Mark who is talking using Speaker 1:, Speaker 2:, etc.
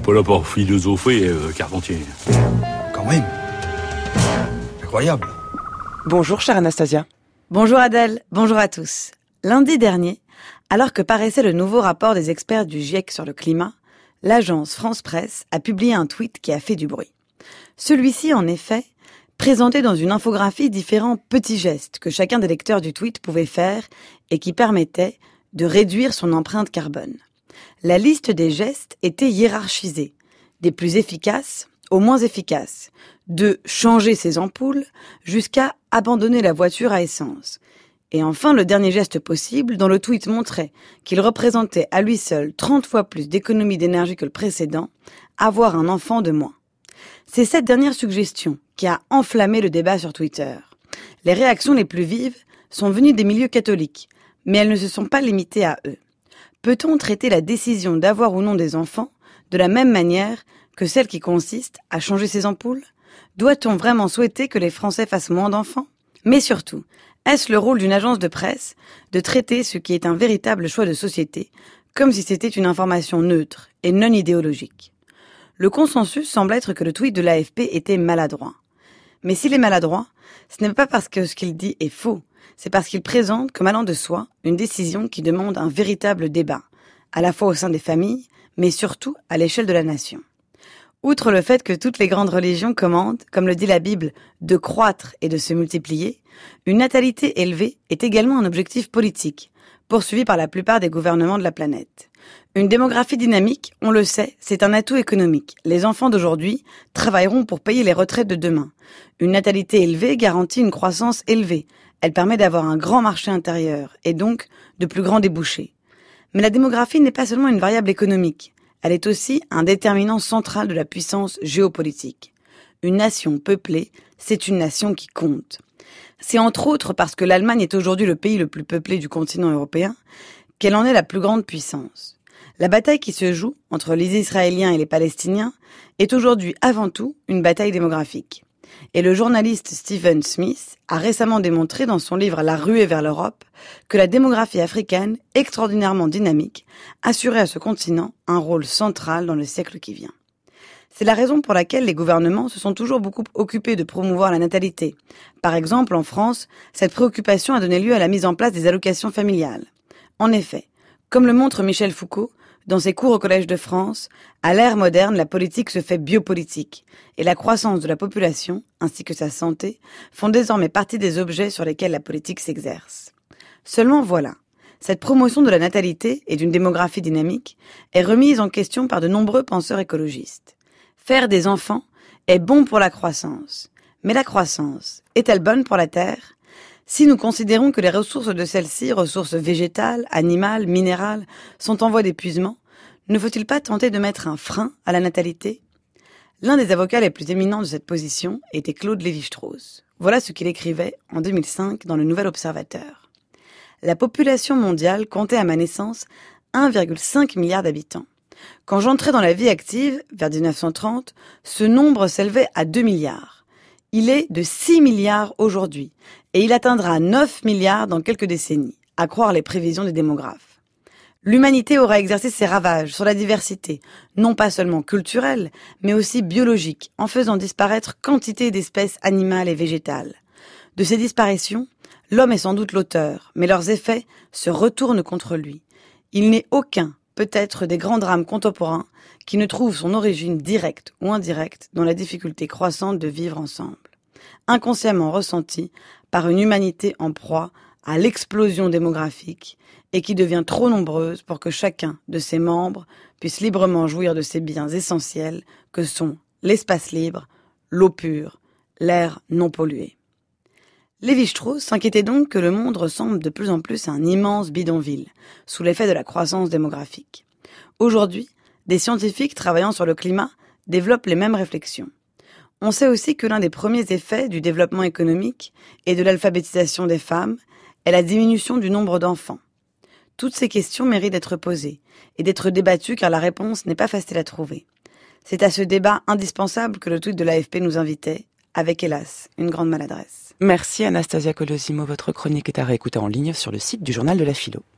Speaker 1: n'est pas là pour philosopher, euh, Carpentier.
Speaker 2: Quand même. Incroyable.
Speaker 3: Bonjour, chère Anastasia.
Speaker 4: Bonjour Adèle, bonjour à tous. Lundi dernier, alors que paraissait le nouveau rapport des experts du GIEC sur le climat, l'agence France Presse a publié un tweet qui a fait du bruit. Celui-ci, en effet, présentait dans une infographie différents petits gestes que chacun des lecteurs du tweet pouvait faire et qui permettaient de réduire son empreinte carbone. La liste des gestes était hiérarchisée, des plus efficaces aux moins efficaces, de changer ses ampoules jusqu'à abandonner la voiture à essence. Et enfin, le dernier geste possible, dont le tweet montrait qu'il représentait à lui seul 30 fois plus d'économie d'énergie que le précédent, avoir un enfant de moins. C'est cette dernière suggestion qui a enflammé le débat sur Twitter. Les réactions les plus vives sont venues des milieux catholiques, mais elles ne se sont pas limitées à eux. Peut-on traiter la décision d'avoir ou non des enfants de la même manière que celle qui consiste à changer ses ampoules? Doit-on vraiment souhaiter que les Français fassent moins d'enfants? Mais surtout, est-ce le rôle d'une agence de presse de traiter ce qui est un véritable choix de société comme si c'était une information neutre et non idéologique? Le consensus semble être que le tweet de l'AFP était maladroit. Mais s'il est maladroit, ce n'est pas parce que ce qu'il dit est faux, c'est parce qu'il présente comme allant de soi une décision qui demande un véritable débat, à la fois au sein des familles, mais surtout à l'échelle de la nation. Outre le fait que toutes les grandes religions commandent, comme le dit la Bible, de croître et de se multiplier, une natalité élevée est également un objectif politique, poursuivi par la plupart des gouvernements de la planète. Une démographie dynamique, on le sait, c'est un atout économique. Les enfants d'aujourd'hui travailleront pour payer les retraites de demain. Une natalité élevée garantit une croissance élevée. Elle permet d'avoir un grand marché intérieur et donc de plus grands débouchés. Mais la démographie n'est pas seulement une variable économique. Elle est aussi un déterminant central de la puissance géopolitique. Une nation peuplée, c'est une nation qui compte. C'est entre autres parce que l'Allemagne est aujourd'hui le pays le plus peuplé du continent européen qu'elle en est la plus grande puissance. La bataille qui se joue entre les Israéliens et les Palestiniens est aujourd'hui avant tout une bataille démographique. Et le journaliste Stephen Smith a récemment démontré dans son livre La ruée vers l'Europe que la démographie africaine, extraordinairement dynamique, assurait à ce continent un rôle central dans le siècle qui vient. C'est la raison pour laquelle les gouvernements se sont toujours beaucoup occupés de promouvoir la natalité. Par exemple, en France, cette préoccupation a donné lieu à la mise en place des allocations familiales. En effet, comme le montre Michel Foucault, dans ses cours au Collège de France, à l'ère moderne, la politique se fait biopolitique, et la croissance de la population, ainsi que sa santé, font désormais partie des objets sur lesquels la politique s'exerce. Seulement voilà, cette promotion de la natalité et d'une démographie dynamique est remise en question par de nombreux penseurs écologistes. Faire des enfants est bon pour la croissance, mais la croissance est-elle bonne pour la Terre? Si nous considérons que les ressources de celle-ci, ressources végétales, animales, minérales, sont en voie d'épuisement, ne faut-il pas tenter de mettre un frein à la natalité? L'un des avocats les plus éminents de cette position était Claude Lévi-Strauss. Voilà ce qu'il écrivait en 2005 dans le Nouvel Observateur. La population mondiale comptait à ma naissance 1,5 milliard d'habitants. Quand j'entrais dans la vie active, vers 1930, ce nombre s'élevait à 2 milliards. Il est de 6 milliards aujourd'hui et il atteindra 9 milliards dans quelques décennies, à croire les prévisions des démographes. L'humanité aura exercé ses ravages sur la diversité, non pas seulement culturelle, mais aussi biologique, en faisant disparaître quantité d'espèces animales et végétales. De ces disparitions, l'homme est sans doute l'auteur, mais leurs effets se retournent contre lui. Il n'est aucun, peut-être, des grands drames contemporains qui ne trouve son origine directe ou indirecte dans la difficulté croissante de vivre ensemble, inconsciemment ressentie par une humanité en proie à l'explosion démographique et qui devient trop nombreuse pour que chacun de ses membres puisse librement jouir de ces biens essentiels que sont l'espace libre, l'eau pure, l'air non pollué. Lévi-Strauss s'inquiétait donc que le monde ressemble de plus en plus à un immense bidonville, sous l'effet de la croissance démographique. Aujourd'hui, des scientifiques travaillant sur le climat développent les mêmes réflexions. On sait aussi que l'un des premiers effets du développement économique et de l'alphabétisation des femmes est la diminution du nombre d'enfants. Toutes ces questions méritent d'être posées et d'être débattues car la réponse n'est pas facile à trouver. C'est à ce débat indispensable que le tweet de l'AFP nous invitait, avec hélas une grande maladresse.
Speaker 3: Merci Anastasia Colosimo, votre chronique est à réécouter en ligne sur le site du journal de la philo.